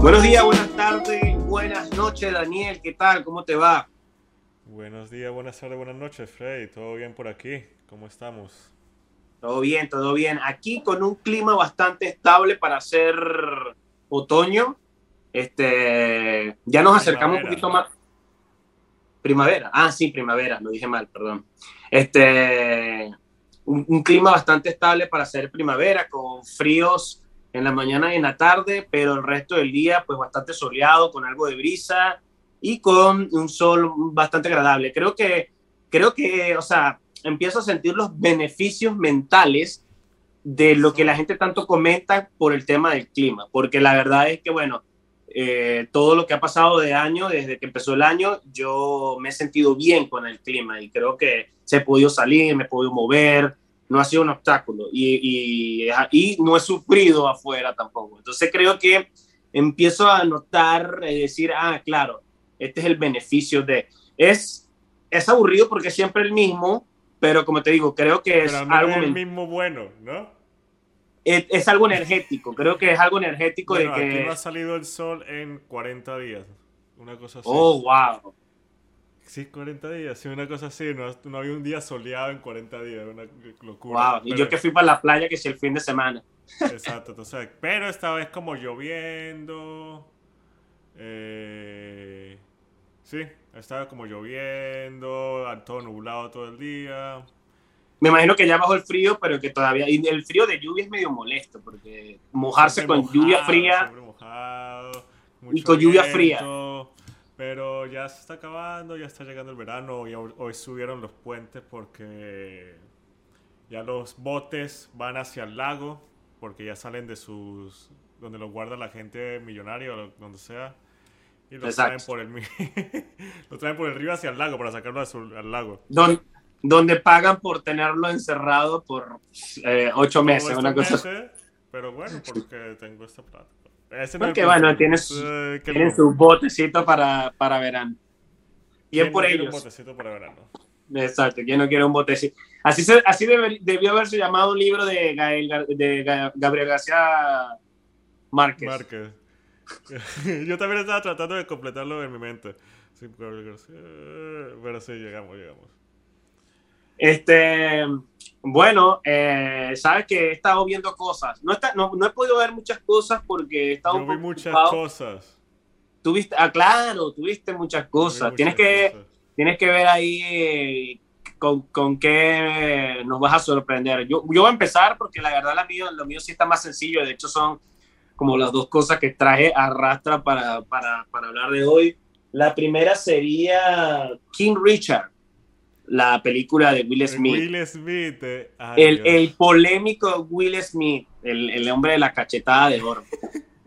Buenos días, buenas tardes, buenas noches, Daniel. ¿Qué tal? ¿Cómo te va? Buenos días, buenas tardes, buenas noches, Freddy. ¿Todo bien por aquí? ¿Cómo estamos? Todo bien, todo bien. Aquí con un clima bastante estable para hacer otoño. Este, ya nos acercamos un poquito más. Primavera. Ah, sí, primavera, lo dije mal, perdón. Este, un, clima bastante estable para hacer primavera, con fríos en la mañana y en la tarde, pero el resto del día, pues bastante soleado, con algo de brisa y con un sol bastante agradable. Creo que, creo que, o sea, empiezo a sentir los beneficios mentales de lo que la gente tanto comenta por el tema del clima, porque la verdad es que, bueno, eh, todo lo que ha pasado de año, desde que empezó el año, yo me he sentido bien con el clima y creo que se he podido salir, me he podido mover, no ha sido un obstáculo y, y, y no he sufrido afuera tampoco. Entonces creo que empiezo a notar, y decir, ah, claro, este es el beneficio de... Es, es aburrido porque es siempre el mismo, pero como te digo, creo que es Pero algo... es el mismo bueno, ¿no? es, es algo energético, creo que es algo energético Bueno, de aquí que... no ha salido el sol en 40 días. Una cosa así. Oh, wow. Sí, 40 días, sí, una cosa así. No, no había un día soleado en 40 días, una locura. Wow. Y Pero- yo que fui para la playa que si el fin de semana. Exacto, entonces, pero esta vez como lloviendo. Eh, sí, estaba como lloviendo, todo nublado todo el día. Me imagino que ya bajó el frío, pero que todavía... Y el frío de lluvia es medio molesto, porque mojarse Siempre con lluvia fría... Y con lluvia fría. Pero ya se está acabando, ya está llegando el verano y hoy, subieron los puentes porque ya los botes van hacia el lago porque ya salen de sus donde los guarda la gente millonaria o donde sea y los Exacto. traen por el los traen por el río hacia el lago para sacarlo su- al lago. don- donde pagan por tenerlo encerrado por eh, ocho meses, Todo una cosa. meses, pero bueno, porque tengo esta plata. Ese Porque bueno, punto. tienes, Eh, su botecito para, para verano. Bien ¿quién por no quiere ellos. Un botecito para verano. Exacto, ¿quién no quiere un botecito? Así, se, así debe- debió haberse llamado un libro de, Gael de Ga- Gabriel García Márquez. Márquez. Yo también estaba tratando de completarlo en mi mente. Sí, Gabriel García. Pero sí, llegamos, llegamos. Este, bueno, eh, sabes que he estado viendo cosas. No, está, no, no he podido ver muchas cosas porque he estado Yo un vi muchas ocupado. cosas. Tuviste, ah, claro, tuviste muchas cosas. Tienes muchas que, cosas. tienes que ver ahí eh, con, con qué nos vas a sorprender. Yo, yo voy a empezar porque la verdad la mío, lo mío sí está más sencillo. De hecho, son como las dos cosas que traje arrastra para, para, para hablar de hoy. La primera sería King Richard, la película de Will Smith. Will Smith. eh, ay, El, el polémico Will Smith, el, el hombre de la cachetada de oro.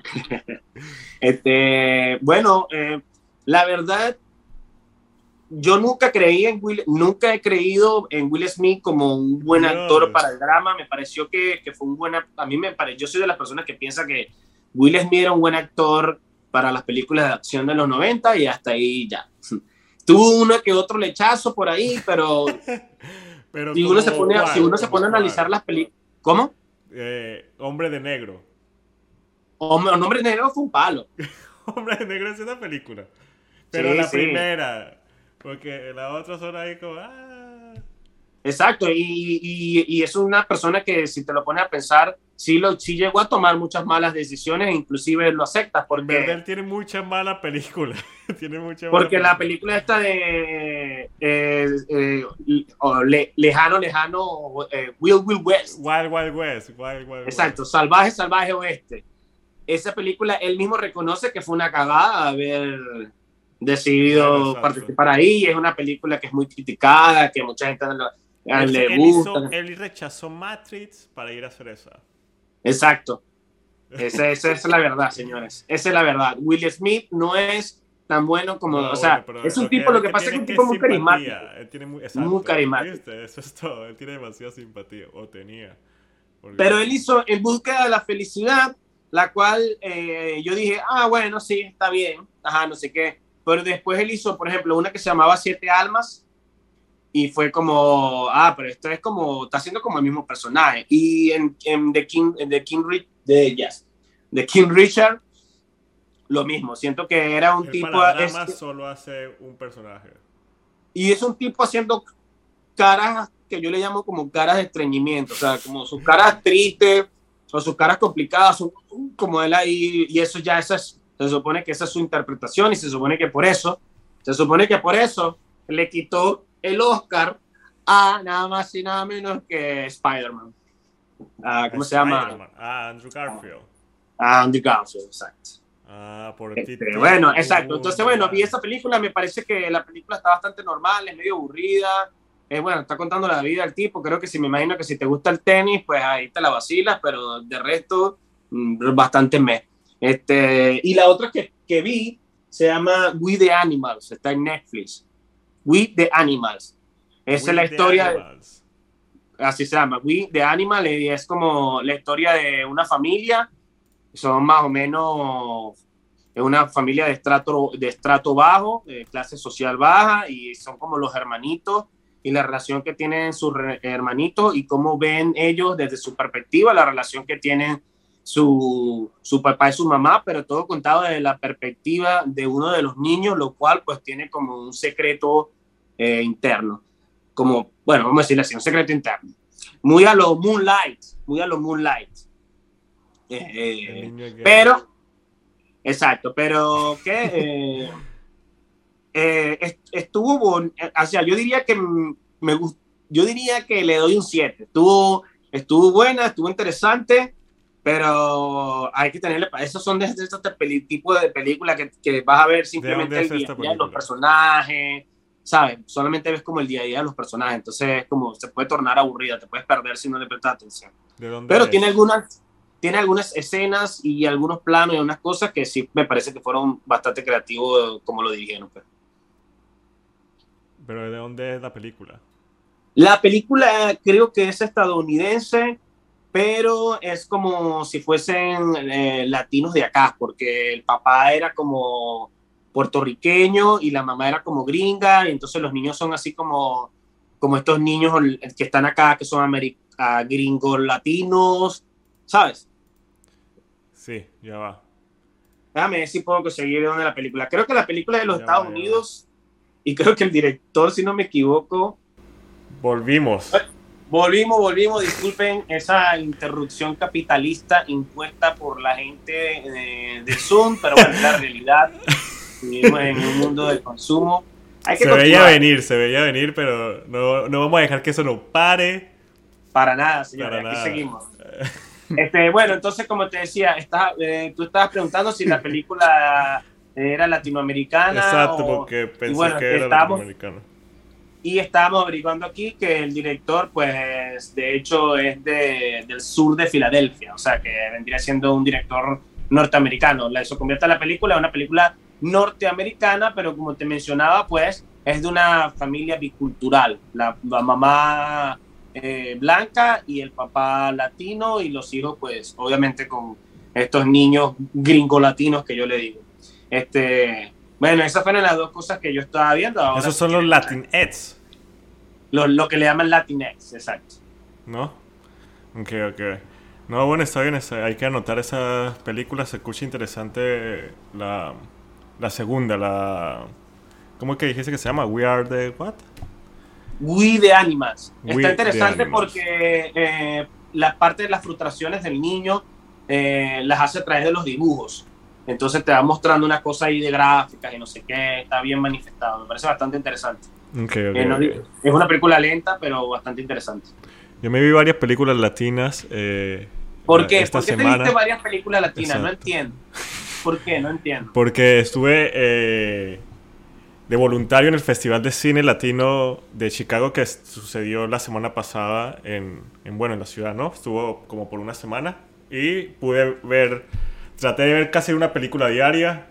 este, bueno, eh, la verdad, yo nunca creí en Will, nunca he creído en Will Smith como un buen actor para el drama. Me pareció que, que fue un buen, a mí me pareció, yo soy de las personas que piensa que Will Smith era un buen actor para las películas de acción de los 90 y hasta ahí ya. Tuvo uno que otro lechazo por ahí, pero Pero si uno se pone, si uno se pone a analizar las películas, ¿cómo? Eh, Hombre de Negro. Hombre, Nombre Negro fue un palo. Hombre de Negro es una película. Pero Sí, la sí. primera. Porque la otra son ahí como. Ah. Exacto, y, y, y es una persona que si te lo pones a pensar, sí, lo, sí llegó a tomar muchas malas decisiones, e inclusive lo aceptas, porque, él tiene mucha mala película. tiene mucha mala porque la película esta de eh, eh, o le- Lejano, Lejano, eh, Will Will West, Wild Wild West. Wild Wild exacto, Salvaje, Salvaje Oeste. Esa película él mismo reconoce que fue una cagada haber decidido exacto. participar ahí, es una película que es muy criticada, que mucha gente no West. Le él gusta. hizo- él rechazó Matrix para ir a hacer esa. Exacto. Esa, esa es la verdad, señores. Esa es la verdad. Will Smith no es tan bueno como, No, o sea, bueno, es un tipo, lo que pasa es que es un tipo muy carismático. Él tiene muy, exacto, Muy carismático. ¿viste? Eso es todo. Él tiene demasiada simpatía. O tenía. Porque- Pero él hizo En búsqueda de la felicidad, la cual eh, yo dije, ah, bueno, sí, está bien, ajá, no sé qué. Pero después él hizo, por ejemplo, una que se llamaba Siete Almas, y fue como, ah, pero esto es como, está haciendo como el mismo personaje. Y en, en The King, en The King, de, yes, The King Richard, lo mismo. Siento que era un El tipo... Es- solo hace un personaje. y es un tipo haciendo caras que yo le llamo como caras de estreñimiento, o sea, como sus caras tristes o sus caras complicadas, son como él ahí, y eso ya esa es, se supone que esa es su interpretación y se supone que por eso, se supone que por eso le quitó el Oscar a nada más y nada menos que Spider-Man. Ah, ¿Cómo se llama? Ah, Andrew Garfield. A Andy Garfield, exacto. Ah, por Este, ti. bueno, exacto. Entonces, bueno, vi esa película, me parece que la película está bastante normal, es medio aburrida. Es bueno, está contando la vida del tipo. Creo que si me imagino que si te gusta el tenis, pues ahí te la vacilas, pero de resto, mm, bastante me. Este, y la otra que, que vi se llama We the Animals, está en Netflix. We the Animals. Esa es la historia, así se llama, We the Animal, y es como la historia de una familia, son más o menos una familia de estrato, de estrato bajo, de clase social baja, y son como los hermanitos y la relación que tienen sus hermanitos y cómo ven ellos desde su perspectiva, la relación que tienen su, su papá y su mamá, pero todo contado desde la perspectiva de uno de los niños, lo cual pues tiene como un secreto eh, interno, como, bueno, vamos a decirle así, un secreto interno. Muy a lo Moonlight, muy a lo Moonlight. Eh, eh, pero, exacto, pero que est- estuvo, bon- o sea, yo diría que me yo diría que le doy un 7. Estuvo, estuvo buena, estuvo interesante, pero hay que tenerle, esos son de, peli- tipos de películas que, que vas a ver simplemente el día esta a día de los personajes, ¿sabes? Solamente ves como el día a día de los personajes, entonces es como se puede tornar aburrida, te puedes perder si no le prestas atención. ¿De dónde Pero es? tiene algunas, tiene algunas escenas y algunos planos y unas cosas que sí me parece que fueron bastante creativos como lo dirigieron. pues. Pero ¿de dónde es la película? La película creo que es estadounidense, pero es como si fuesen eh, latinos de acá, porque el papá era como puertorriqueño y la mamá era como gringa, y entonces los niños son así como, como estos niños que están acá, que son ah, gringos latinos, ¿sabes? Sí, ya va. Déjame ver si puedo conseguir de dónde la película. Creo que la película es de los Ya Estados va, Unidos y creo que el director, si no me equivoco, Volvimos. Volvimos, volvimos, disculpen esa interrupción capitalista impuesta por la gente de, de Zoom, pero bueno, la realidad. Vivimos en un mundo del consumo. Hay que Se veía venir, se veía venir, pero no, no vamos a dejar que eso no pare. Para nada, señores, aquí nada. seguimos. Este, bueno, entonces, como te decía, estás, eh, tú estabas preguntando si la película era latinoamericana. Exacto, o- porque pensé bueno, que era estábamos- latinoamericano. Y estábamos averiguando aquí que el director, pues, de hecho, es de, del sur de Filadelfia, o sea, que vendría siendo un director norteamericano. Eso convierte a la película en una película norteamericana, pero como te mencionaba, pues, es de una familia bicultural. La, la mamá eh, blanca y el papá latino y los hijos, pues, obviamente con estos niños gringo latinos que yo le digo. Este, bueno, esas fueron las dos cosas que yo estaba viendo. Ahora, Esos son los Latinx, lo, lo que le llaman Latinx, exacto. ¿no? Ok, ok. No, bueno, está bien, está- hay que anotar esas películas. Se escucha interesante la, la segunda, la... ¿Cómo que dijiste que se llama? We Are the What? We the Animals. We Está interesante Animals. porque eh, la parte de las frustraciones del niño eh, las hace a través de los dibujos. Entonces te va mostrando una cosa ahí de gráficas y no sé qué, está bien manifestado. Me parece bastante interesante. Ok, ok, Eh, no- ok. es una película lenta, pero bastante interesante. Yo me vi varias películas latinas. Eh, ¿Por qué? Esta ¿Por qué te semana. viste varias películas latinas? No Exacto. entiendo. ¿Por qué? No entiendo. Porque estuve eh, de voluntario en el Festival de Cine Latino de Chicago que sucedió la semana pasada en, en, bueno, en la ciudad, ¿no? Estuvo como por una semana y pude ver, traté de ver casi una película diaria.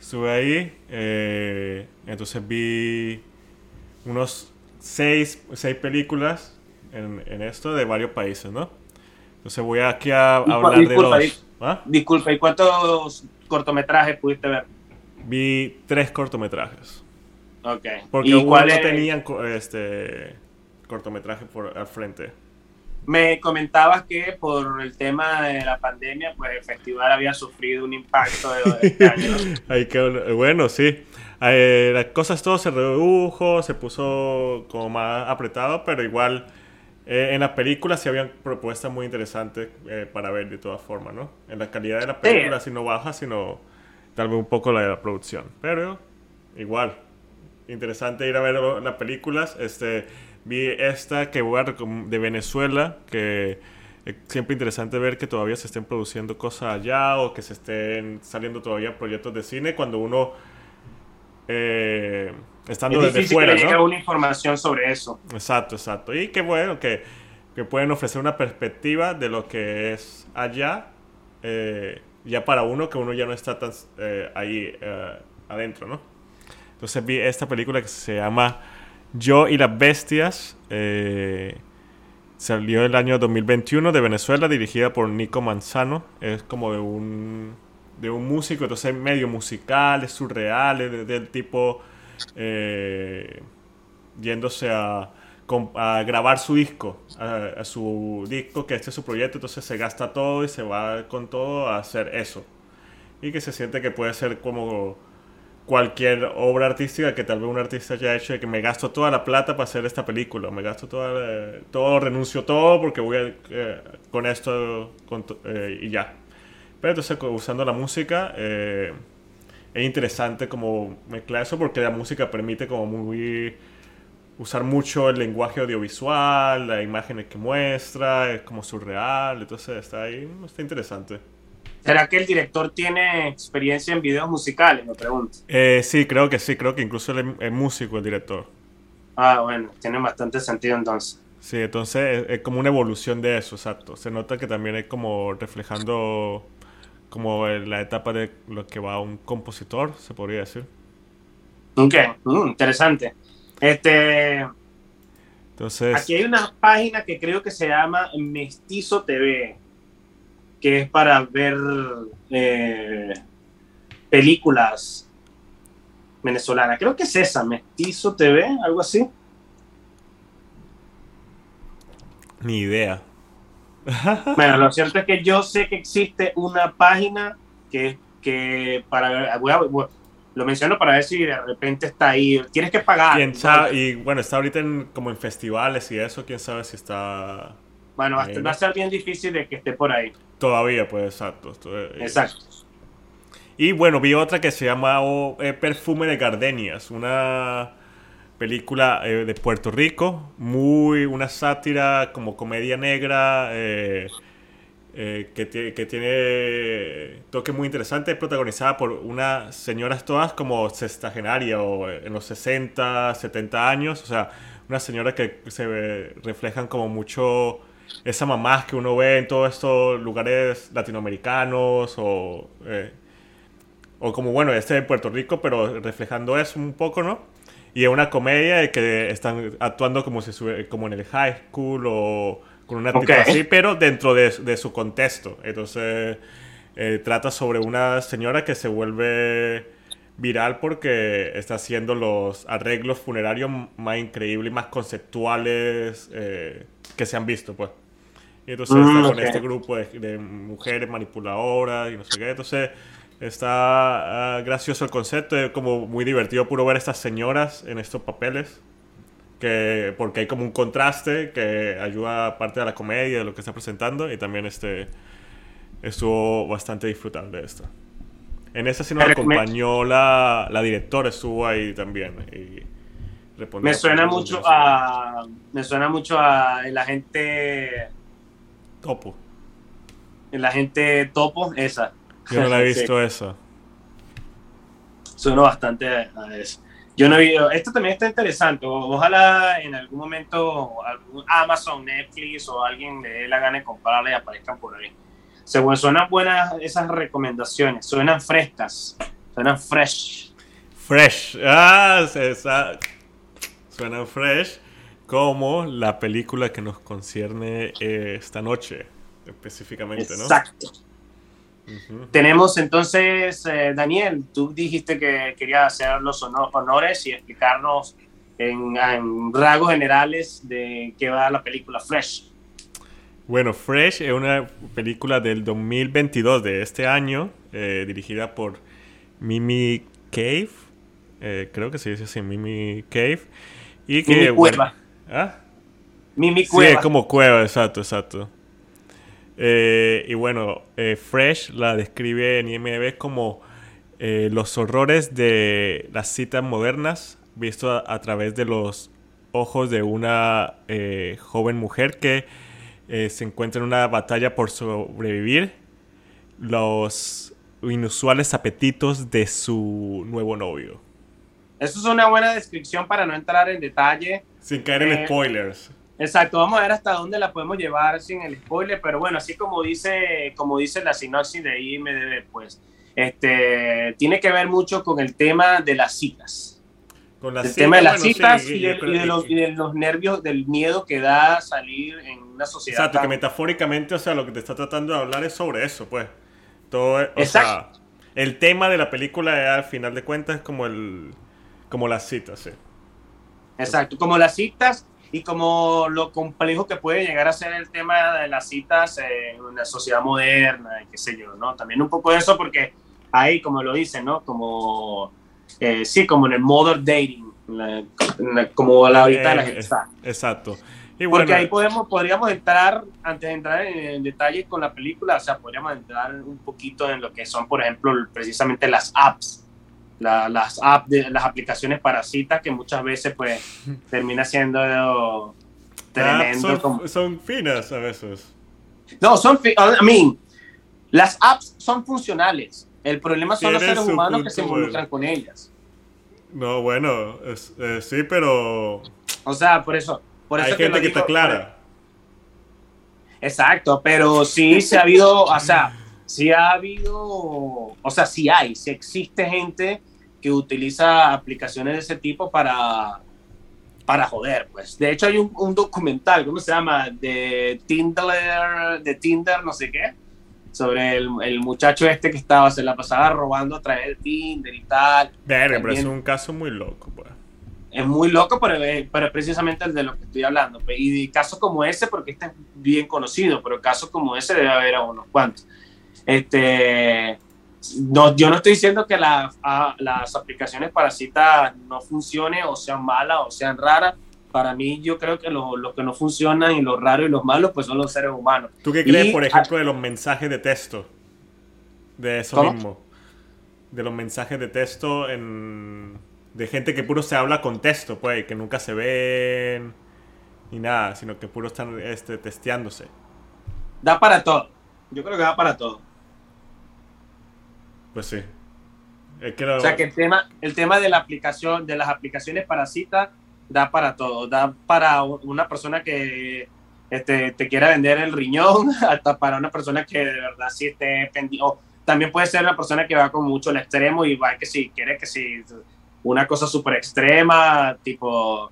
Estuve ahí, eh, entonces vi unos seis, seis películas en, en esto de varios países, ¿no? Entonces voy aquí a, hablar disculpa, de los... ¿Ah? Disculpa, ¿y cuántos cortometrajes pudiste ver? Vi tres cortometrajes. Ok. Porque ¿Y cuál no es- tenían este cortometraje por al frente. Me comentabas que por el tema de la pandemia, pues el festival había sufrido un impacto de, de este año. ¿no? Ay, qué bueno. sí. Eh, las cosas todo se redujo, se puso como más apretado, pero igual eh, en las películas sí habían propuestas muy interesantes eh, para ver de todas formas, ¿no? En la calidad de las películas sí no baja, sino tal vez un poco la de la producción. Pero igual, interesante ir a ver las películas. Este, vi esta que voy a de Venezuela, que es siempre interesante ver que todavía se estén produciendo cosas allá o que se estén saliendo todavía proyectos de cine cuando uno eh, estando Es desde fuera, que ¿no? una información sobre eso. Exacto, exacto. Y qué bueno que, que pueden ofrecer una perspectiva de lo que es allá, eh, ya para uno que uno ya no está tan eh, ahí eh, adentro, ¿no? Entonces vi esta película que se llama Yo y las Bestias. eh, salió el año 2021 de Venezuela, dirigida por Nico Manzano. Es como de un, de un músico, entonces medio musical, es surreal, es de- del tipo eh, yéndose a, a grabar su disco, a su disco, que este es su proyecto, entonces se gasta todo y se va con todo a hacer eso. Y que se siente que puede ser como cualquier obra artística que tal vez un artista haya hecho de que me gasto toda la plata para hacer esta película, me gasto toda la- todo, renuncio todo porque voy a, eh, con esto eh, y ya. Pero entonces usando la música eh, es interesante como mezclar eso porque la música permite como muy usar mucho el lenguaje audiovisual, las imágenes que muestra, es como surreal, entonces está ahí, está interesante. ¿Será que el director tiene experiencia en videos musicales? Me pregunto. Eh, sí, creo que sí, creo que incluso es, músico el director. Ah, bueno, tiene bastante sentido entonces. Sí, entonces es, es como una evolución de eso, exacto. Se nota que también es como reflejando como la etapa de lo que va un compositor, se podría decir. Ok, mm, interesante. Este, Entonces, aquí hay una página que creo que se llama Mestizo TV, que es para ver eh, películas venezolanas. Creo que es esa, Mestizo TV, algo así. ni idea. Bueno, lo cierto es que yo sé que existe una página que, que para voy a- voy- lo menciono para ver si de repente está ahí. Tienes que pagar. ¿Quién sabe? Y bueno, está ahorita en- como en festivales y eso, quién sabe si está Bueno, va a ser bien difícil de que esté por ahí. Todavía, pues exacto. Exacto. Y bueno, vi otra que se llama oh, eh, Perfume de Gardenias, una película eh, de Puerto Rico, muy una sátira como comedia negra eh, que, que tiene toque muy interesante, es protagonizada por unas señoras todas como sextagenaria o en los 60, 70 años, o sea, una señora que se ve- reflejan como mucho esa mamás que uno ve en todos estos lugares latinoamericanos o... eh, o como bueno, este de Puerto Rico, pero reflejando eso un poco, ¿no? Y es una comedia de que están actuando como si estuviera- como en el high school o con una actitud Ok. así, pero dentro de, de su contexto. Entonces, eh, trata sobre una señora que se vuelve viral porque está haciendo los arreglos funerarios más increíbles y más conceptuales eh, que se han visto, pues. Y entonces Mm, está con este grupo de, de mujeres manipuladoras y no sé qué. Entonces está ah, gracioso el concepto, es como muy divertido puro ver a estas señoras en estos papeles. Que, porque hay como un contraste que ayuda parte de la comedia de lo que está presentando y también este estuvo bastante disfrutable esto. En esa sí nos acompañó la, la directora, estuvo ahí también. Y Me suena mucho a. Me suena mucho a el agente. Topo. El agente topo, esa. Yo no la he Sí, visto esa. suena bastante a eso. Yo no he visto. Esto también está interesante. Ojalá en algún momento Amazon, Netflix o alguien le dé la gana de comprarla y aparezcan por ahí. Se, bueno, suenan buenas esas recomendaciones. Suenan frescas. Suenan fresh. Fresh. Ah, se- esa- suena fresh. Como la película que nos concierne eh, esta noche, específicamente, ¿no? Exacto. Tenemos entonces, eh, Daniel, tú dijiste que querías hacer los honores y explicarnos en, rasgos generales de qué va la película Fresh. Bueno, Fresh es una película del 2022 de este año, eh, dirigida por Mimi Cave, eh, creo que se dice así, Mimi Cave. Y que, Mimi Cueva. ¿ah? Mimi Cueva. Sí, es como cueva, exacto, exacto. Eh, y bueno, Fresh la describe en IMDb como los horrores de las citas modernas, visto a, través de los ojos de una joven mujer que eh, se encuentra en una batalla por sobrevivir los inusuales apetitos de su nuevo novio. Eso es una buena descripción para no entrar en detalle. Sin caer en eh, spoilers. Exacto, vamos a ver hasta dónde la podemos llevar sin el spoiler, pero bueno, así como dice, como dice la sinopsis de IMDB, pues, este, tiene que ver mucho con el tema de las citas el tema de las citas y, de, los, nervios, del miedo que da salir en una sociedad. Exacto, que metafóricamente, o sea, lo que te está tratando de hablar es sobre eso, pues. Todo, o sea, el tema de la película al final de cuentas es como el como las citas, sí. Exacto, como las citas y como lo complejo que puede llegar a ser el tema de las citas en una sociedad moderna y qué sé yo, ¿no? También un poco de eso porque ahí, como lo dicen, ¿no? Como eh, sí, como en el modern dating, como la ahorita la gente está. Exacto. Y Porque ahí podemos, podríamos entrar, antes de entrar en, detalles con la película, o sea, podríamos entrar un poquito en lo que son, por ejemplo, precisamente las apps, las apps, de, las aplicaciones para citas, que muchas veces pues termina siendo tremendo. son, son, finas a veces. No, son, I mean, las apps son funcionales, el problema son los seres humanos que se involucran con ellas. No, bueno, eh, sí, pero... O sea, por eso... Por Hay gente que está clara. Exacto, pero sí se ha habido, o sea, sí ha habido, o sea, sí hay, sí existe gente que utiliza aplicaciones de ese tipo para, para joder, pues. De hecho, hay un, un documental, ¿cómo se llama? De Tinder, de Tinder, no sé qué sobre el, el, muchacho este que estaba, se la pasaba robando a través de Tinder y tal. pero es un caso muy loco, pues. Es muy loco, pero, pero es precisamente el de lo que estoy hablando. Pues. Y casos como ese, porque este es bien conocido, pero casos como ese debe haber a unos cuantos. Este, no, yo no estoy diciendo que la, las aplicaciones para citas no funcionen o sean malas o sean raras, para mí yo creo que lo, que no funcionan y lo raro y los malos pues son los seres humanos. ¿Tú qué crees, por ejemplo, de los mensajes de texto? De eso mismo. De los mensajes de texto en... de gente que puro se habla con texto, pues, que nunca se ven ni nada, sino que puro están este, testeándose. Da para todo. Yo creo que da para todo. Pues sí. O sea que el tema, el tema de la aplicación, de las aplicaciones para citas da para todo, da para una persona que este, te quiera vender el riñón, hasta para una persona que de verdad sí esté pendiente. También puede ser una persona que va con mucho al extremo y va que si quiere que si una cosa súper extrema, tipo,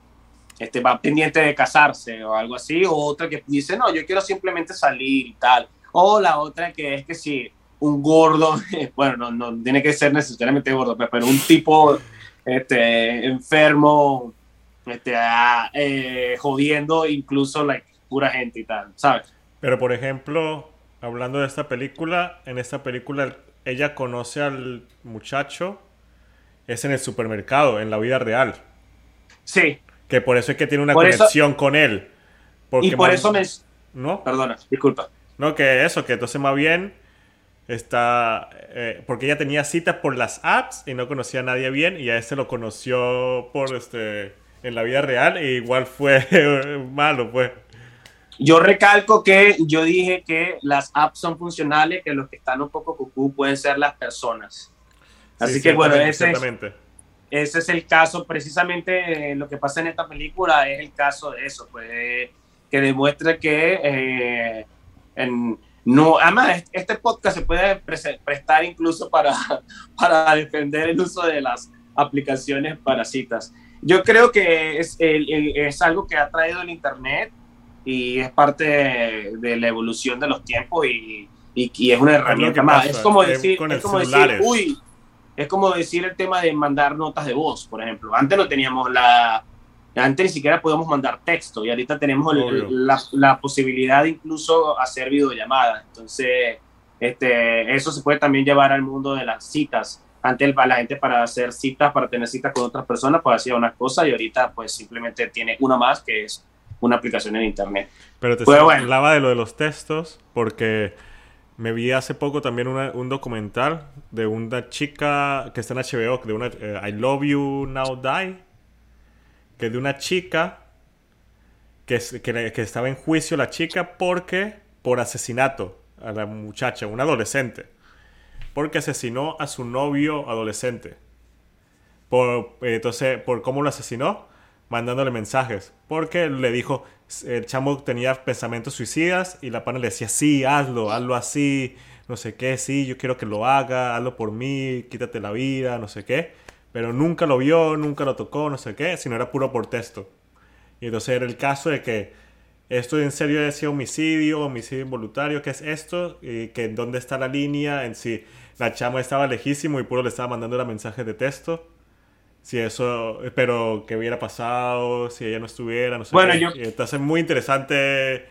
este, va pendiente de casarse o algo así, o otra que dice, no, yo quiero simplemente salir y tal. O la otra que es que si un gordo, bueno, no, no tiene que ser necesariamente gordo, pero un tipo este, enfermo, este, eh, jodiendo incluso la pura gente y tal, ¿sabes? Pero por ejemplo, hablando de esta película, en esta película ella conoce al muchacho, es en el supermercado, en la vida real. Sí. Que por eso es que tiene una conexión con él. Porque y por eso me... ¿No? Perdona, disculpa. No, que eso, que entonces más bien está... Eh, porque ella tenía citas por las apps y no conocía a nadie bien y a ese lo conoció por este en la vida real e igual fue malo, pues. Yo recalco que yo dije que las apps son funcionales, que los que están un poco cucú pueden ser las personas. Así que bueno, ese es, ese es el caso, precisamente eh, lo que pasa en esta película es el caso de eso, pues, que demuestra que eh, en, no, además este podcast se puede prestar incluso para, para defender el uso de las aplicaciones para citas. Yo creo que es, es algo que ha traído el Internet y es parte de, la evolución de los tiempos y, y, es una herramienta más. Es como decir, es como decir, uy, es como decir el tema de mandar notas de voz, por ejemplo. Antes no teníamos la, antes ni siquiera podíamos mandar texto y ahorita tenemos la, la, posibilidad de incluso hacer videollamadas. Entonces, este, eso se puede también llevar al mundo de las citas. Antes la gente para hacer citas, para tener citas con otras personas, pues hacía una cosa y ahorita pues simplemente tiene una más que es una aplicación en internet. Pero te pues, hablaba de lo de los textos porque me vi hace poco también un documental de una chica que está en HBO, de una eh, I Love You Now Die, que de una chica que, que, que, estaba en juicio la chica porque por asesinato a la muchacha, un adolescente, porque asesinó a su novio adolescente. Por, entonces, ¿por cómo lo asesinó? Mandándole mensajes. Porque le dijo, el chamo tenía pensamientos suicidas y la pana le decía, sí, hazlo, hazlo así, no sé qué, sí, yo quiero que lo haga, hazlo por mí, quítate la vida, no sé qué. Pero nunca lo vio, nunca lo tocó, no sé qué, sino era puro por texto. Y entonces era el caso de que esto en serio decía homicidio, homicidio involuntario, ¿qué es esto? Y que dónde está la línea, en si la chama estaba lejísimo y puro le estaba mandando la mensaje de texto si eso, pero que hubiera pasado, si ella no estuviera, no sé. Bueno, yo, entonces muy interesante. Eh,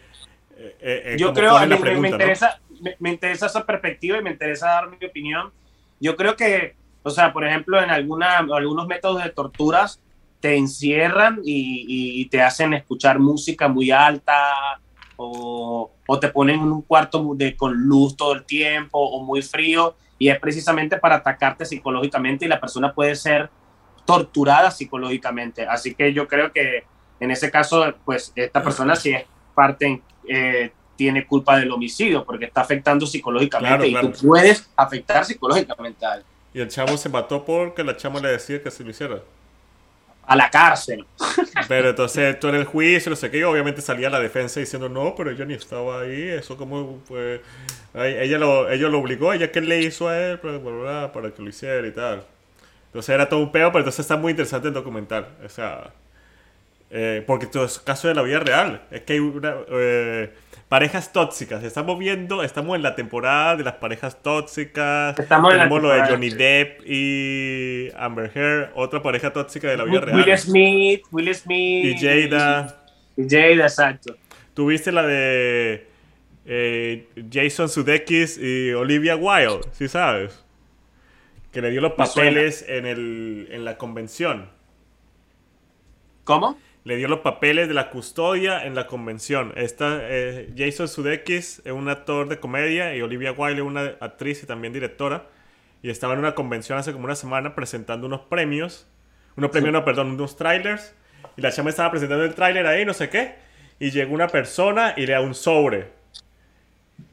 eh, eh yo creo, que me, interesa, me, interesa esa perspectiva y me interesa dar mi opinión. Yo creo que, o sea, por ejemplo, en alguna, algunos métodos de torturas te encierran y, y te hacen escuchar música muy alta o, o, te ponen en un cuarto de, con luz todo el tiempo o muy frío y es precisamente para atacarte psicológicamente y la persona puede ser torturada psicológicamente. Así que yo creo que en ese caso, pues esta persona sí es parte, eh, tiene culpa del homicidio porque está afectando psicológicamente y tú puedes afectar psicológicamente a él. Y el chavo se mató porque la chama le decía que se lo hiciera. A la cárcel. Pero entonces tú en el juicio, no sé qué, obviamente salía la defensa diciendo, no, pero yo ni estaba ahí, eso como, pues, ella lo, ella lo obligó, ella que le hizo a él para que lo hiciera y tal. Entonces era todo un peo, pero entonces está muy interesante el documental. O sea, eh, porque todo es caso de la vida real. Es que hay una, eh, parejas tóxicas. Estamos viendo, estamos en la temporada de las parejas tóxicas. Estamos Tenemos lo de Johnny Depp y Amber Heard, otra pareja tóxica de la vida real. Will Smith, Will Smith. Y Jada. Y Jada, exacto. Tuviste la de eh, Jason Sudeikis y Olivia Wilde, ¿sí sabes? que le dio los papeles en, el, en la convención. ¿Cómo? Le dio los papeles de la custodia en la convención. Esta, eh, Jason Sudeikis es un actor de comedia y Olivia Wilde es una actriz y también directora. Y estaba en una convención hace como una semana presentando unos premios. Unos premios, no, perdón, unos trailers. Y la chama estaba presentando el trailer ahí, no sé qué. Y llegó una persona y le da un sobre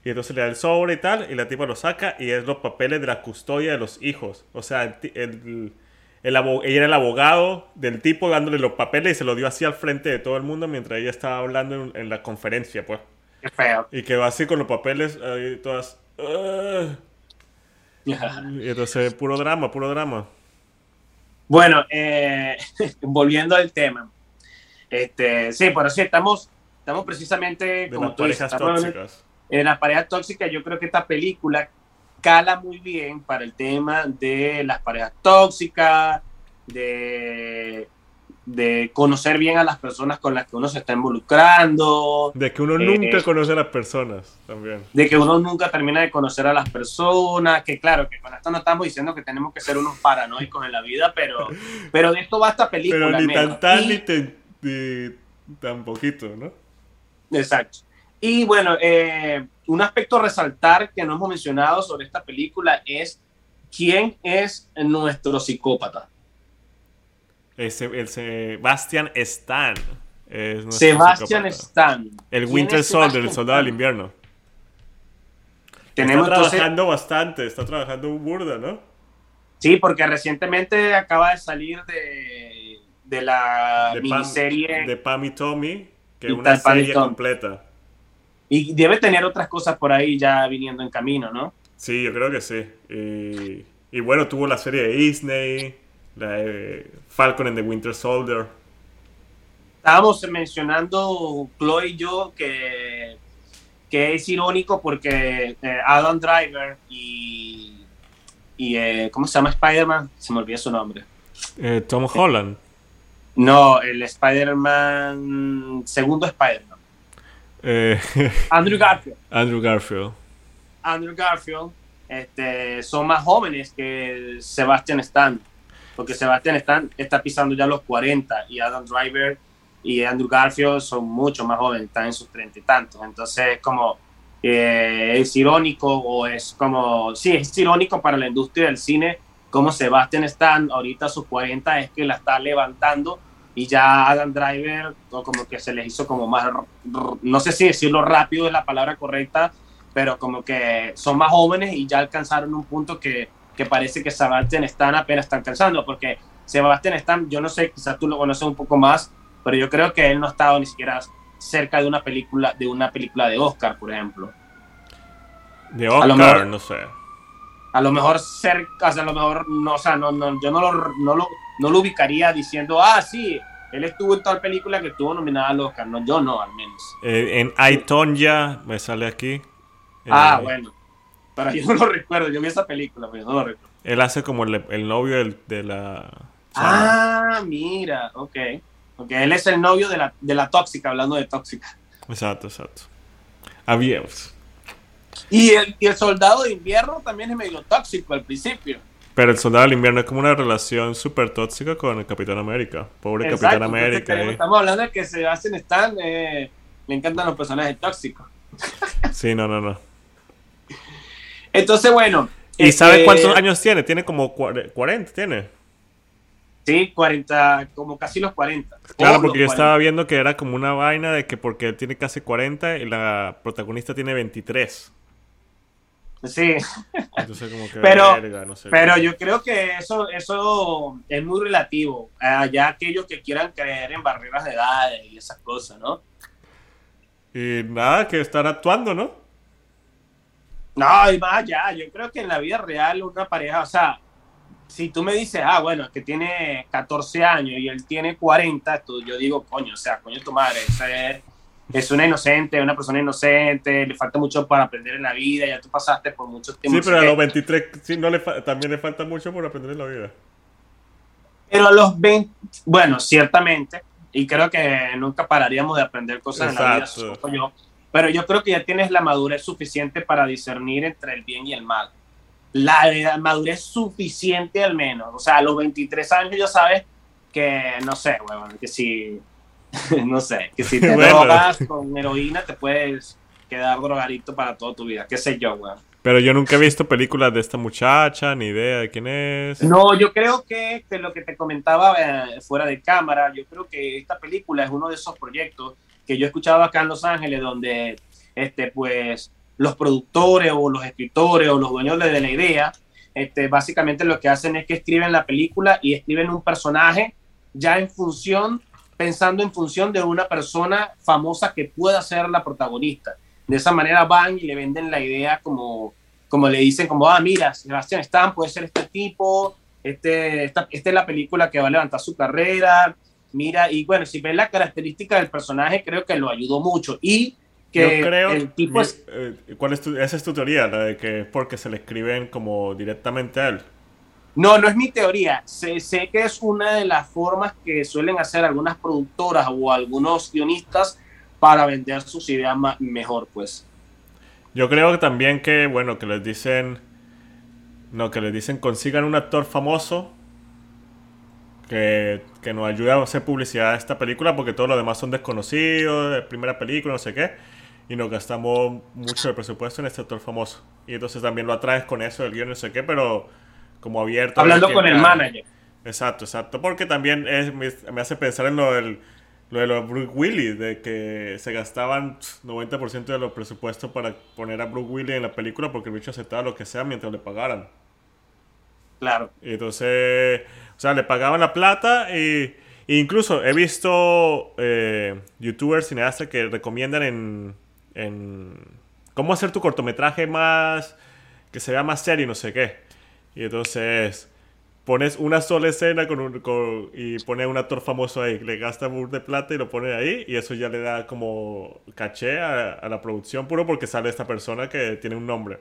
y entonces le da el sobre y tal, y la tipa lo saca y es los papeles de la custodia de los hijos. O sea, el, el, ella era el abogado del tipo dándole los papeles y se lo dio así al frente de todo el mundo mientras ella estaba hablando en, la conferencia, pues. Qué feo. Y quedó así con los papeles ahí todas... y entonces, puro drama, puro drama. Bueno, eh, volviendo al tema. Este, sí, por así estamos, estamos precisamente... De como las parejas tóxicas en las parejas tóxicas, yo creo que esta película cala muy bien para el tema de las parejas tóxicas, de, de conocer bien a las personas con las que uno se está involucrando. De que uno nunca eh, conoce a las personas también. De que uno nunca termina de conocer a las personas, que claro, que con esto no estamos diciendo que tenemos que ser unos paranoicos en la vida, pero, pero de esto va esta película. Pero ni tan tal ni tan poquito, ¿no? Exacto. Y bueno, eh, un aspecto a resaltar que no hemos mencionado sobre esta película es quién es nuestro psicópata. el Sebastian Stan. Sebastian Stan. El Winter Soldier, el soldado del invierno. Tenemos está trabajando bastante, está trabajando un burda, ¿no? Sí, porque recientemente acaba de salir de, de la miniserie. de Pam y Tommy, que es una serie completa. Y debe tener otras cosas por ahí ya viniendo en camino, ¿no? Sí, yo creo que sí. Y, bueno, tuvo la serie de Disney, la de Falcon and the Winter Soldier. Estábamos mencionando, Chloe y yo, que, que es irónico porque eh, Adam Driver y, y eh, ¿cómo se llama Spider-Man? Se me olvidó su nombre. Eh, Tom Holland. No, el Spider-Man, segundo Spider-Man. Eh, Andrew Garfield. Andrew Garfield. Andrew Garfield este, son más jóvenes que Sebastian Stan, porque Sebastian Stan está pisando ya los 40 y Adam Driver y Andrew Garfield son mucho más jóvenes, están en sus treinta y tantos. Entonces, como eh, es irónico o es como, sí, es irónico para la industria del cine, como Sebastian Stan ahorita a sus 40 es que la está levantando y ya Adam Driver como que se les hizo como más, no sé si decirlo rápido es la palabra correcta, pero como que son más jóvenes y ya alcanzaron un punto que, que parece que Sebastian Stan apenas está alcanzando, porque Sebastian Stan, yo no sé, quizás tú lo conoces un poco más, pero yo creo que él no ha estado ni siquiera cerca de una película de una película de Oscar, por ejemplo. De Oscar, no sé. A lo mejor cerca, o sea, a lo mejor no, o sea, no, no, yo no lo, no lo, no lo ubicaría diciendo, ah, sí, él estuvo en tal película que estuvo nominada al Oscar. No, yo no, al menos. Eh, en Aitonia me sale aquí. Ah, Eh, bueno. Pero yo no lo recuerdo. Yo vi esa película, pero yo no lo recuerdo. Él hace como el, el novio del- de la. Ah, mira, ok. Ok, él es el novio de la, de la tóxica, hablando de tóxica. Exacto, exacto. Había. Y el, y el soldado de invierno también es medio tóxico al principio. Pero el soldado del invierno es como una relación súper tóxica con el Capitán América. Pobre Exacto, Capitán América. eh. Estamos hablando de que Sebastian Stan eh, le encantan los personajes tóxicos. Sí, no, no, no. Entonces, bueno. ¿Y este, sabe cuántos años tiene? Tiene como cuare- 40, tiene. Sí, 40, como casi los 40. Claro, porque yo estaba viendo que era como una vaina de que porque él tiene casi 40 y la protagonista tiene 23. 40. Sí, Entonces como que Pero- verga, no sé. pero yo creo que eso, eso es muy relativo. Allá aquellos que quieran creer en barreras de edades y esas cosas, ¿no? Y nada, que están actuando, ¿no? No, y más allá, yo creo que en la vida real una pareja, o sea, si tú me dices, ah, bueno, es que tiene 14 años y él tiene 40, tú- yo digo, coño, o sea, coño tu madre, esa es, es una inocente, una persona inocente, le falta mucho para aprender en la vida, ya tú pasaste por muchos Sí, tiempos. pero a los 23 sí, no le también le falta mucho por aprender en la vida. Pero a los 20, bueno, ciertamente, y creo que nunca pararíamos de aprender cosas en la vida, Exacto. yo, pero yo creo que ya tienes la madurez suficiente para discernir entre el bien y el mal. La, la madurez suficiente al menos, o sea, a los 23 años ya sabes que, no sé, huevón, que si, no sé, que si te Bueno. drogas con heroína te puedes quedar drogadicto para toda tu vida, qué sé yo, weón. Pero yo nunca he visto películas de esta muchacha, ni idea de quién es. No, yo creo que, que lo que te comentaba eh, fuera de cámara, yo creo que esta película es uno de esos proyectos que yo he escuchado acá en Los Ángeles, donde este, pues, los productores o los escritores o los dueños de la idea, este, básicamente lo que hacen es que escriben la película y escriben un personaje ya en función, pensando en función de una persona famosa que pueda ser la protagonista. De esa manera van y le venden la idea como, como le dicen, como, ah, mira, Sebastián Stan puede ser este tipo, este, esta, esta es la película que va a levantar su carrera, mira, y bueno, si ves la característica del personaje, creo que lo ayudó mucho. Y que yo creo. el tipo es, eh, ¿Cuál es tu, esa es tu teoría? La de que es porque se le escriben como directamente a él. No, no es mi teoría. Sé, sé que es una de las formas que suelen hacer algunas productoras o algunos guionistas para vender sus ideas mejor, pues. Yo creo que también que, bueno, que les dicen. No, que les dicen consigan un actor famoso que, que nos ayude a hacer publicidad a esta película porque todos los demás son desconocidos, de primera película, no sé qué. Y nos gastamos mucho de presupuesto en este actor famoso. Y entonces también lo atraes con eso del guion, no sé qué, pero como abierto. Hablando con el cae. manager. Exacto, exacto. Porque también es, me, me hace pensar en lo del lo de los Bruce Willis, de que se gastaban pff, 90% de los presupuestos para poner a Bruce Willis en la película porque el bicho aceptaba lo que sea mientras le pagaran. Claro. Y entonces, o sea, le pagaban la plata y e incluso he visto eh, youtubers cineastas que recomiendan en, en cómo hacer tu cortometraje más, que se vea más serio y no sé qué. Y entonces, pones una sola escena con un, con, y pone un actor famoso ahí, le gasta un de plata y lo pone ahí y eso ya le da como caché a, la producción puro porque sale esta persona que tiene un nombre.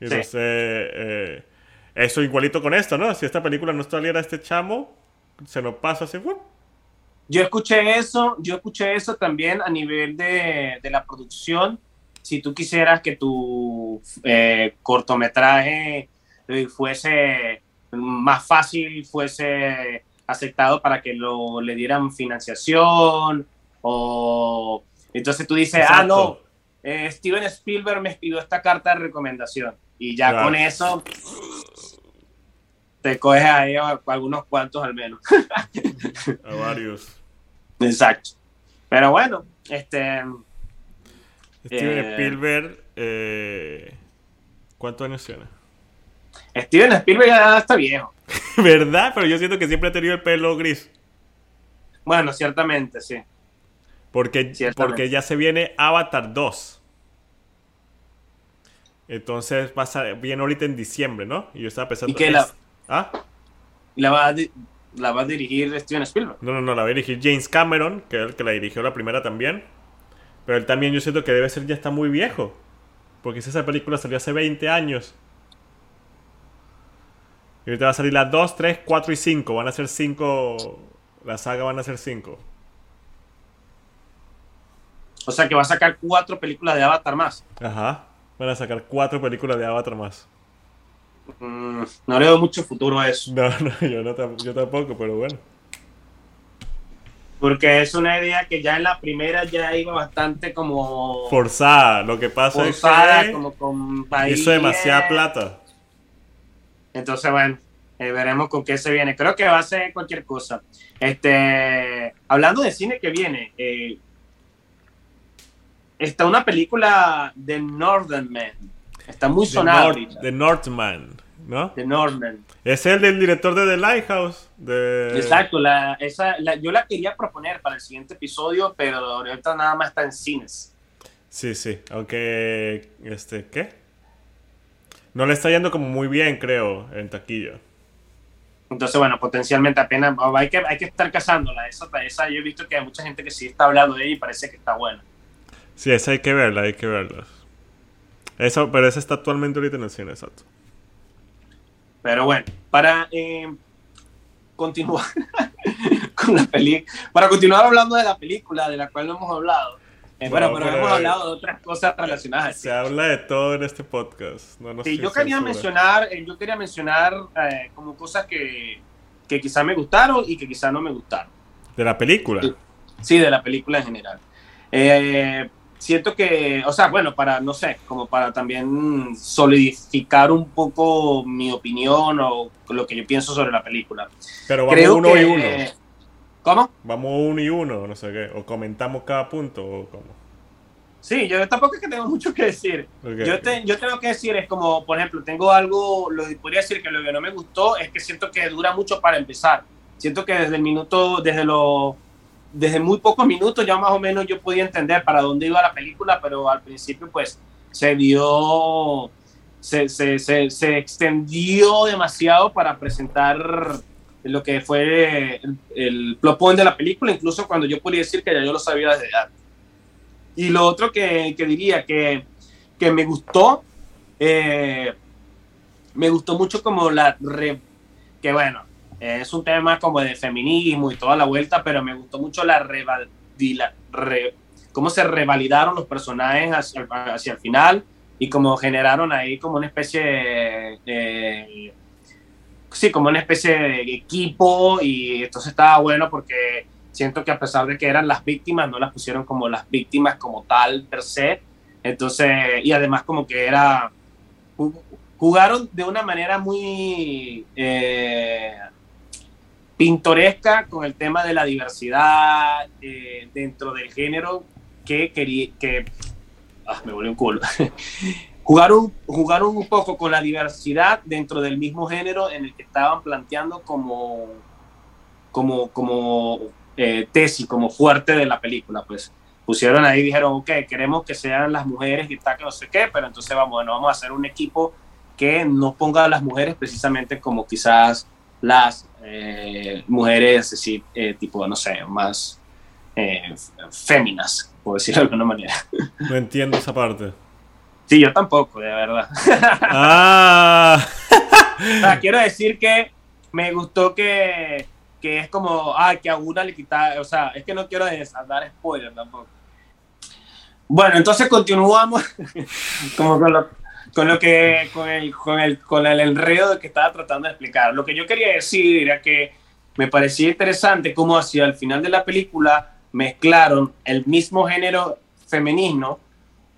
entonces, eh, eso igualito con esto, ¿no? Si esta película no saliera este chamo, se nos pasa así. Yo escuché eso, yo escuché eso también a nivel de, de la producción. Si tú quisieras que tu eh, cortometraje fuese más fácil fuese aceptado para que lo, le dieran financiación o entonces tú dices, ah, no, eh, Steven Spielberg me pidió esta carta de recomendación y ya con eso te coges ahí a algunos cuantos al menos. a varios. Exacto. Pero bueno, este... Steven eh, Spielberg, eh, ¿cuántos años tiene? Steven Spielberg ya está viejo. ¿Verdad? Pero yo siento que siempre ha tenido el pelo gris. Bueno, ciertamente, sí. Porque, porque ya se viene Avatar 2. Entonces va a viene ahorita en diciembre, ¿no? Y yo estaba pensando... ¿Y que la... ¿Ah? ¿La va, a ¿La va a dirigir Steven Spielberg? No, no, no, la va a dirigir James Cameron, que es el que la dirigió la primera también. Pero él también yo siento que debe ser ya está muy viejo. Porque si esa película salió hace 20 años. Y ahorita va a salir las 2, 3, 4 y 5. Van a ser 5. La saga van a ser 5. O sea que va a sacar 4 películas de Avatar más. Ajá. Van a sacar 4 películas de Avatar más. Mm, no le doy mucho futuro a eso. No, no, yo, no, yo tampoco, pero bueno. Porque es una idea que ya en la primera ya iba bastante como... Forzada. Lo que pasa es que... como con Hizo demasiada plata. Entonces, bueno, eh, veremos con qué se viene. Creo que va a ser cualquier cosa. Este, hablando de cine que viene, eh, está una película de Northern Man. Está muy sonada. The, Northman, ¿no? The Northman. Es el del director de The Lighthouse. Exacto, la, esa, yo la quería proponer para el siguiente episodio, pero ahorita nada más está en cines. Sí, sí, aunque, este, ¿qué? No le está yendo como muy bien, creo, en taquilla. Entonces, bueno, potencialmente apenas hay que, hay que estar cazándola. Esa, esa, yo he visto que hay mucha gente que sí está hablando de ella y parece que está buena. Sí, esa hay que verla, hay que verla. Eso, pero esa está actualmente ahorita en el cine, exacto. Pero bueno, para eh, continuar con la película, para continuar hablando de la película de la cual no hemos hablado, bueno, pero, hemos hablado de otras cosas relacionadas. Se habla de todo en este podcast. sí, yo quería mencionar, eh, yo quería mencionar eh, como cosas que, que quizás me gustaron y que quizás no me gustaron. ¿De la película? Sí, de la película en general. siento que, o sea, bueno, para, no sé, como para también solidificar un poco mi opinión o lo que yo pienso sobre la película. Pero vamos uno y uno. ¿Cómo? Vamos uno y uno, no sé qué. O comentamos cada punto o cómo. Sí, yo tampoco es que tengo mucho que decir. Yo, yo tengo que decir, es como, por ejemplo, tengo algo, lo podría decir que lo que no me gustó es que siento que dura mucho para empezar. Siento que desde el minuto, desde lo, desde muy pocos minutos ya más o menos yo podía entender para dónde iba la película, pero al principio pues se dio, se, se, se, se extendió demasiado para presentar lo que fue el, el plot point de la película, incluso cuando yo podía decir que ya yo lo sabía desde antes. Y lo otro que, que diría que, que, me gustó, eh, me gustó mucho como la... que bueno, es un tema como de feminismo y toda la vuelta, pero me gustó mucho la revalida, re, cómo se revalidaron los personajes hacia, hacia, el final y cómo generaron ahí como una especie de sí, como una especie de equipo y entonces estaba bueno porque siento que a pesar de que eran las víctimas, no las pusieron como las víctimas como tal per se. Entonces, y además como que era, jugaron de una manera muy eh, pintoresca con el tema de la diversidad eh, dentro del género que quería, que, ah, me volvió un culo. jugaron, jugaron un poco con la diversidad dentro del mismo género en el que estaban planteando como, como, como eh, tesis, como fuerte de la película. Pues pusieron ahí dijeron, ok, queremos que sean las mujeres y tal, que no sé qué, pero entonces vamos, bueno, vamos a hacer un equipo que no ponga a las mujeres precisamente como quizás las eh, mujeres así, eh, tipo, no sé, más eh, féminas, por decirlo de alguna manera. No entiendo esa parte. Sí, yo tampoco, de verdad. Ah. o sea, quiero decir que me gustó que, que es como, ah, que a una le quita, o sea, es que no quiero dar spoiler tampoco. Bueno, entonces continuamos como con lo, con lo que, con el, con el, con el enredo que estaba tratando de explicar. Lo que yo quería decir era que me parecía interesante cómo hacia el final de la película mezclaron el mismo género femenino,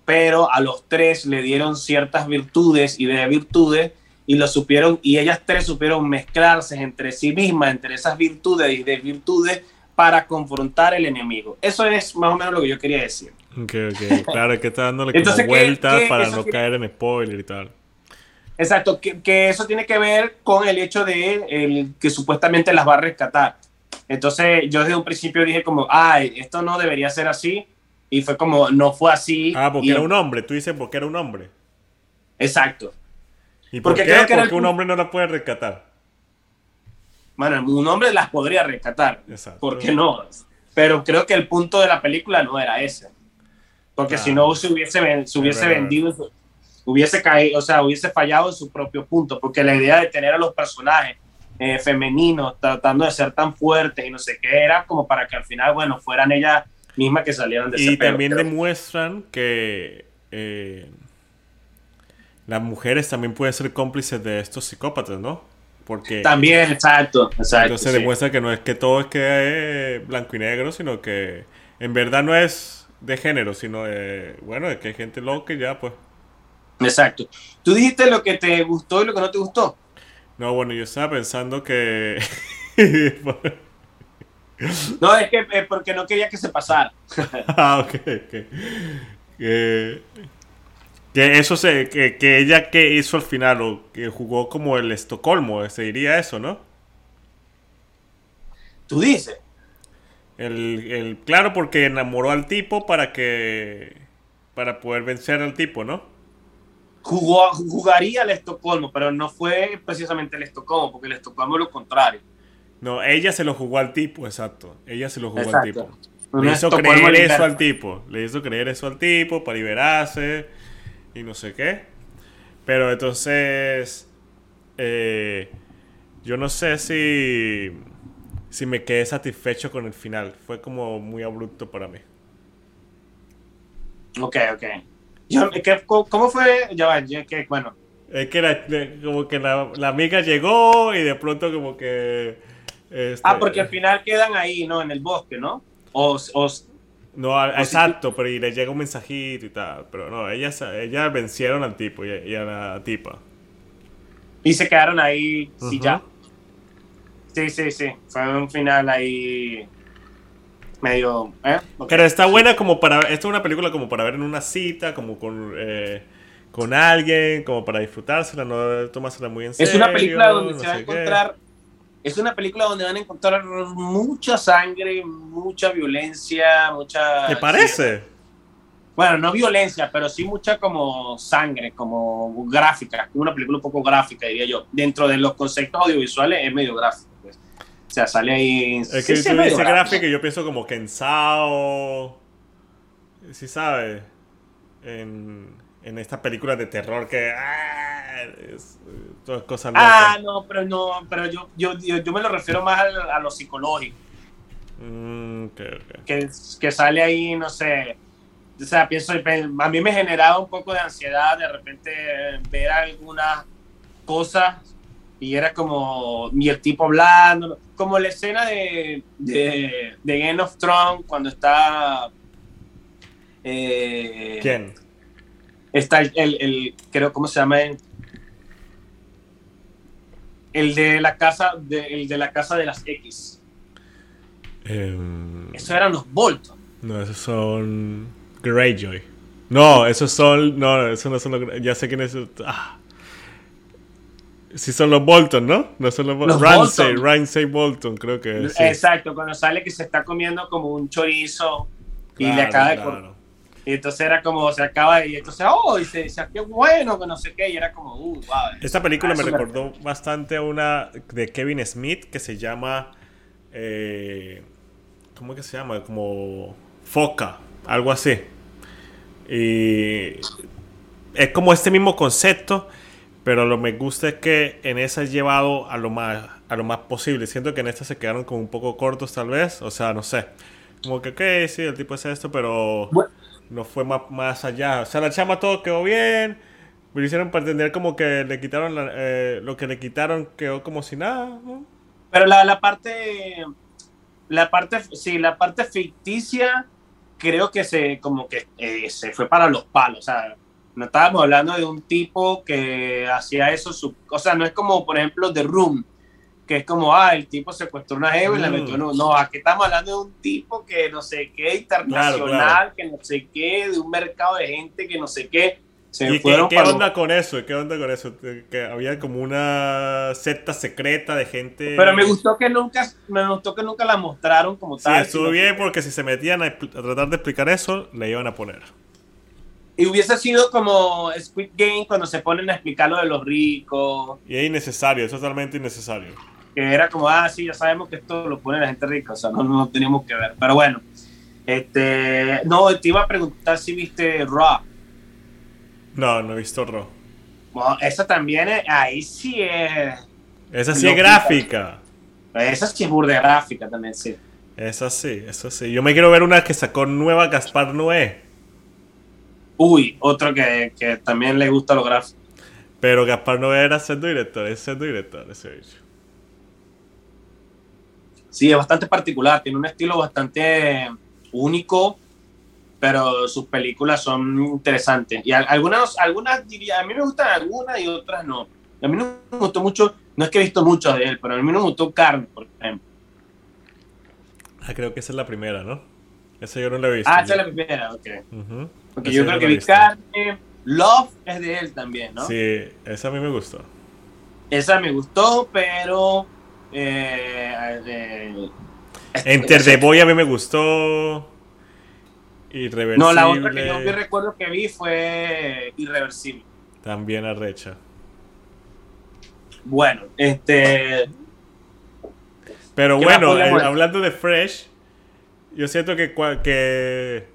pero a los tres le dieron ciertas virtudes y de virtudes y lo supieron y ellas tres supieron mezclarse entre sí mismas, entre esas virtudes y desvirtudes para confrontar el enemigo. Eso es más o menos lo que yo quería decir. Ok, ok. Claro, que está dándole como vueltas para no caer en spoiler y tal. Exacto, que, eso tiene que ver con el hecho de el, que supuestamente las va a rescatar. Entonces yo desde un principio dije como, ay, esto no debería ser así. Y fue como, no fue así. Ah, porque era un hombre. Tú dices porque era un hombre. Exacto. ¿Y por porque qué? Creo que porque un hombre no la puede rescatar. Bueno, un hombre las podría rescatar. Exacto. ¿Por qué no? Pero creo que el punto de la película no era ese. Porque si no se hubiese, se hubiese vendido, hubiese caído, o sea, hubiese fallado en su propio punto. Porque la idea de tener a los personajes eh, femeninos tratando de ser tan fuertes y no sé qué era como para que al final, bueno, fueran ellas mismas que salieran de ese Y también demuestran que eh, las mujeres también pueden ser cómplices de estos psicópatas, ¿no? Porque también, exacto, exacto. Entonces demuestra que no es que todo es que blanco y negro, sino que en verdad no es de género, sino de, bueno, de que hay gente loca y ya, pues. Exacto. Tú dijiste lo que te gustó y lo que no te gustó. No, bueno, yo estaba pensando que... no, es que porque no quería que se pasara. ah, ok, ok. que eso se, que, que, ella que hizo al final, o que jugó como el Estocolmo, se diría eso, ¿no? Tú dices. El, el, claro, porque enamoró al tipo para que. para poder vencer al tipo, ¿no? Jugó, jugaría el Estocolmo, pero no fue precisamente el Estocolmo, porque el Estocolmo es lo contrario. No, ella se lo jugó al tipo, exacto. Ella se lo jugó al tipo. Le hizo creer eso al tipo. Le hizo creer eso al tipo para liberarse y no sé qué. Pero entonces. Eh, yo no sé si si me quedé satisfecho con el final. Fue como muy abrupto para mí. Ok, ok. Yo, ¿Cómo fue? Ya que, bueno. Es que como que la, amiga llegó y de pronto como que... Este, ah, porque al final quedan ahí, ¿no? En el bosque, ¿no? O... no, exacto, pero y le llega un mensajito y tal. Pero no, ellas, ellas vencieron al tipo y, a la tipa. Y se quedaron ahí, sí, ya. Sí, sí, sí. Fue un final ahí medio. ¿eh? Pero está buena como para. Esta es una película como para ver en una cita, como con. Eh, con alguien, como para disfrutársela, no tomársela muy en serio. Es una película donde se va a encontrar. Es una película donde van a encontrar mucha sangre, mucha violencia, mucha. ¿Te parece? bueno, no violencia, pero sí mucha como sangre, como gráfica, una película un poco gráfica, diría yo. Dentro de los conceptos audiovisuales es medio gráfico. Pues. O sea, sale ahí... Es que sí, tú dices gráfico y yo pienso como que en Sao... Sí sabes. En, en estas películas de terror que... Ah, es, todas cosas locas. Ah, no, pero no, pero yo, yo, yo, me lo refiero más a, lo psicológico. Mm, que, que sale ahí, no sé o sea, pienso, a mí me generaba un poco de ansiedad de repente ver algunas cosas y era como, y el tipo hablando, como la escena de, de, de Game of Thrones cuando está... Eh, ¿Quién? Está el, el, creo, ¿cómo se llama? El de la casa de, el de la casa de las X. Eh, Eso eran los Bolton. No, esos son Greyjoy. No, esos son. No, esos no son los. Ya sé quién es. Ah. Sí, son los Bolton, ¿no? No son los, los Ramsey Bolton, creo que es. Exacto, cuando sale que se está comiendo como un chorizo y le acaba de Y entonces era como, se acaba y entonces, oh, y se decía, qué bueno, que no sé qué, y era como, uh, wow. Esta película Ah, me súper. recordó bastante a una de Kevin Smith que se llama. eh, ¿Cómo es que se llama? Como Foca, algo así. Y es como este mismo concepto, pero lo que me gusta es que en esa es llevado a lo más a lo más posible. Siento que en esta se quedaron como un poco cortos tal vez, o sea, no sé. Como que, ok, sí, el tipo es esto, pero Bueno. No fue más, más allá. O sea, la chama todo quedó bien. Me hicieron para entender como que le quitaron la- eh, lo que le quitaron quedó como si nada. Pero la, la parte, la parte, sí, la parte ficticia, creo que se, como que eh, se fue para los palos, o sea, no estábamos hablando de un tipo que hacía eso, su, o sea, no es como, por ejemplo, The Room, que es como, ah, el tipo secuestró una Eva y la Mm. metió en un- No, aquí estamos hablando de un tipo que no sé qué, internacional, Claro, que no sé qué, de un mercado de gente que no sé qué. Se ¿Y qué, fueron qué para onda con eso? ¿Qué onda con eso? Que había como una secta secreta de gente. Pero me gustó que nunca, me gustó que nunca la mostraron como Sí, tal. estuvo sino- bien porque si se metían a, a tratar de explicar eso, le iban a poner. Y hubiese sido como Squid Game cuando se ponen a explicar lo de los ricos, Y es innecesario, es totalmente innecesario. Que era como, ah, sí, ya sabemos que esto lo pone la gente rica, o sea, no, no teníamos que ver. Pero bueno, este, no, te iba a preguntar si viste Raw. No, no he visto Ro. Bueno, esa también, es- ahí sí es, Esa sí es gráfica. esa sí es burda gráfica también, sí. Esa sí, esa sí. Yo me quiero ver una que sacó nueva Gaspar Noé. Uy, otro que, que también le gusta lo gráfico. Pero Gaspar Noé era siendo director, es siendo director ese bicho. Sí, es bastante particular, tiene un estilo bastante único, pero sus películas son interesantes. Y al- algunas, algunas diría, a mí me gustan algunas y otras no. A mí no me gustó mucho, no es que he visto mucho de él, pero a mí no me gustó Carne, por ejemplo. Ah, creo que esa es la primera, ¿no? Esa yo no la he visto. Ah, esa es la primera, ok. Ujú. Porque Esa yo creo que vi. Carne, Love es de él también, ¿no? Sí, esa a mí me gustó. Esa me gustó, pero... Eh, eh, Enter the Boy a mí me gustó. Irreversible. No, la otra que yo vi recuerdo que vi fue Irreversible. También arrecha. Bueno, este. Pero ¿Qué más bueno, eh, hablando de Fresh, yo siento que, que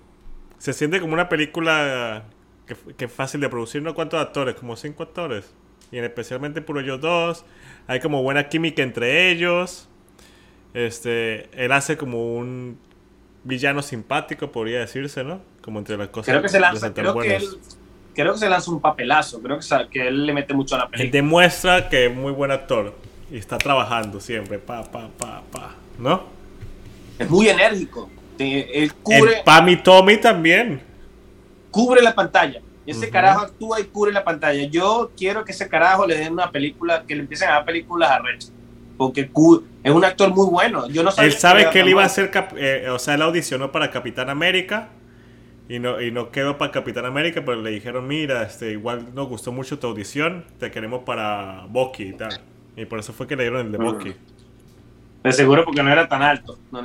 se siente como una película que, que es fácil de producir. ¿No cuántos actores? Como cinco actores. Y en especialmente por ellos dos. Hay como buena química entre ellos. Este, él hace como un villano simpático, podría decirse, ¿no? Como entre las cosas. Creo que se lanza, creo que él, creo que se lanza un papelazo. Creo que, que él le mete mucho a la Él película. demuestra que es muy buen actor. Y está trabajando siempre. Pa, pa, pa, pa. ¿No? Es muy enérgico. Él cubre, El Pam y Tommy también. cubre la pantalla. Ese Ujú. carajo actúa y cubre la pantalla. Yo quiero que ese carajo le den una película, que le empiecen a dar películas a Rex. Porque es un actor muy bueno. Yo no sabía Él sabe que él iba a ser, eh, o sea, él audicionó para Capitán América y no, y no quedó para Capitán América, pero le dijeron, mira, este, igual nos gustó mucho tu audición, te queremos para Bucky y tal. Y por eso fue que le dieron el de. Bucky, De seguro porque no era tan alto. No,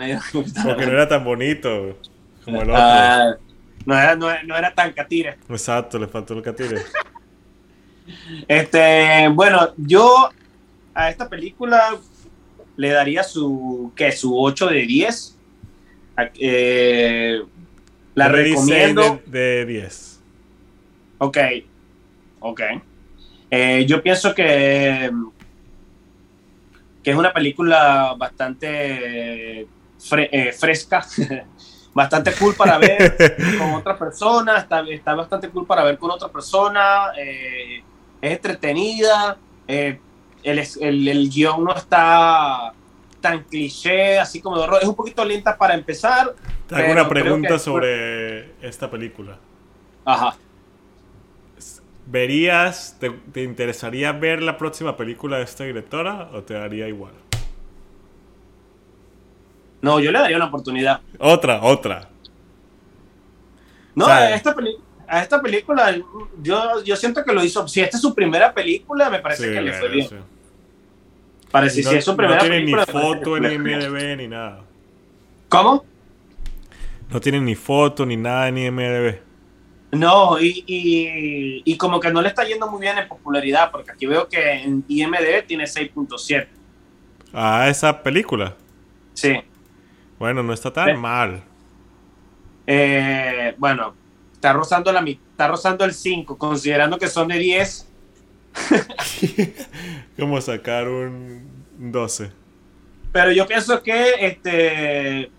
porque no era tan bonito como el otro. Ah, no, era, no, no era tan catire. Exacto, le faltó el catire. Este, bueno, yo a esta película le daría su. Su 8 de 10. A- eh, la recomiendo. de, de 10. Ok, ok. Eh, yo pienso que, que es una película bastante fre- eh, fresca, bastante cool para ver con otra persona, está, está bastante cool para ver con otra persona, eh, es entretenida, eh, el, el, el guion no está tan cliché, así como de horror, es un poquito lenta para empezar. Te hago pero una pregunta que- sobre esta película. Ajá. ¿Verías, te, te interesaría ver la próxima película de esta directora o te daría igual? No, yo le daría una oportunidad. Otra, otra. No, O sea, a, esta peli- a esta película yo, yo siento que lo hizo. Si esta es su primera película, me parece Sí, que le fue bien. sí. Parece, no, si es su no primera tiene ni película. me parece foto que en. IMDB ni nada. ¿Cómo? No tiene ni foto ni nada en IMDB. No, y, y, y, como que no le está yendo muy bien en popularidad, porque aquí veo que en IMDb tiene 6.7. Ah, esa película. Sí. Bueno, no está tan mal. Eh, bueno, está rozando, la, está rozando el 5, considerando que son de 10. ¿Cómo sacar un 12? Pero yo pienso que este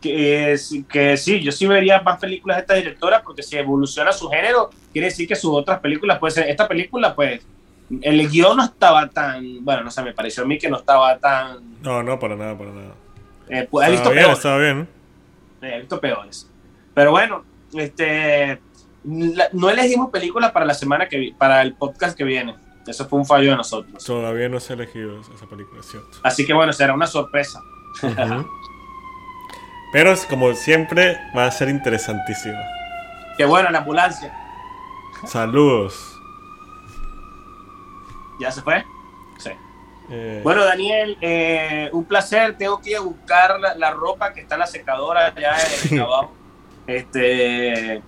que, que sí, yo sí vería más películas de esta directora porque si evoluciona su género, quiere decir que sus otras películas, puede ser, esta película, pues, el guion no estaba tan, bueno, no sé, me pareció a mí que no estaba tan... No, no, para nada, para nada. Eh, pues, he visto bien, peores. estaba bien. Eh, he visto peores. Pero bueno, este, la- no elegimos películas para la semana que vi- para el podcast que viene. Eso fue un fallo de nosotros. Todavía no se ha elegido esa película, es cierto. Así que bueno, será una sorpresa. Pero como siempre va a ser interesantísimo. Qué bueno, la ambulancia. Saludos. ¿Ya se fue? Sí. Eh, Bueno, Daniel, eh, un placer. Tengo que ir a buscar la, la ropa que está en la secadora allá en abajo. Este,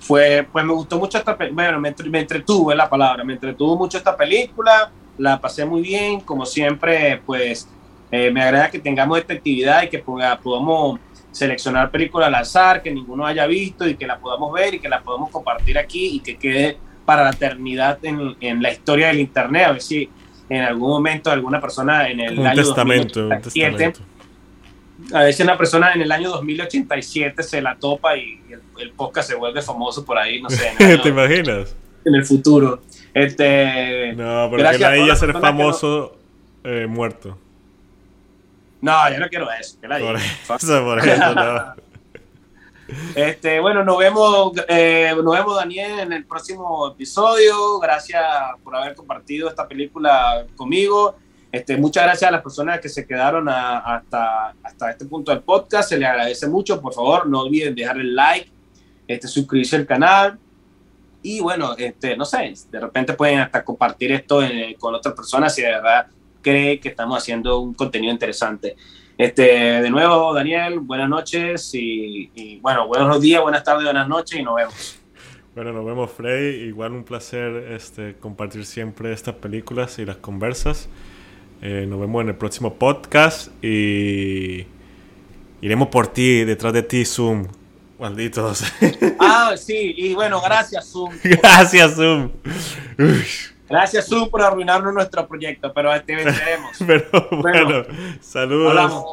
fue, pues me gustó mucho esta película. Bueno, me, entre- me entretuvo es la palabra. Me entretuvo mucho esta película. La pasé muy bien. Como siempre, pues eh, me agrada que tengamos esta actividad y que ponga- podamos seleccionar películas al azar que ninguno haya visto y que la podamos ver y que la podamos compartir aquí y que quede para la eternidad en, en la historia del internet. A ver si en algún momento alguna persona en el un año testamento, un 2087, testamento. a si una persona en el año 2087 se la topa y el, el podcast se vuelve famoso por ahí, no sé, el, ¿Te año- imaginas? en el futuro. Este, No, pero que nadie ya ser famoso eh, muerto. no, yo no quiero eso. que la Por diga. eso, por eso, no. Este, bueno, nos vemos, eh, nos vemos Daniel en el próximo episodio. Gracias por haber compartido esta película conmigo. Este, muchas gracias a las personas que se quedaron hasta, hasta este punto del podcast. Se les agradece mucho. Por favor, no olviden dejar el like, este, suscribirse al canal. Y bueno, este, no sé, de repente pueden hasta compartir esto en- con otras personas si de verdad creen que estamos haciendo un contenido interesante. Este, de nuevo, Daniel, buenas noches y, y, bueno, buenos días, buenas tardes, buenas noches y nos vemos. Bueno, nos vemos, Freddy. Igual un placer este, compartir siempre estas películas y las conversas. Eh, nos vemos en el próximo podcast y iremos por ti, detrás de ti, Zoom. Malditos. Ah, sí, y bueno, gracias Zoom. Gracias, Zoom. Uy, Gracias Zoom por arruinarnos nuestro proyecto, pero te venceremos. Pero bueno, Bueno, saludos. Hablamos.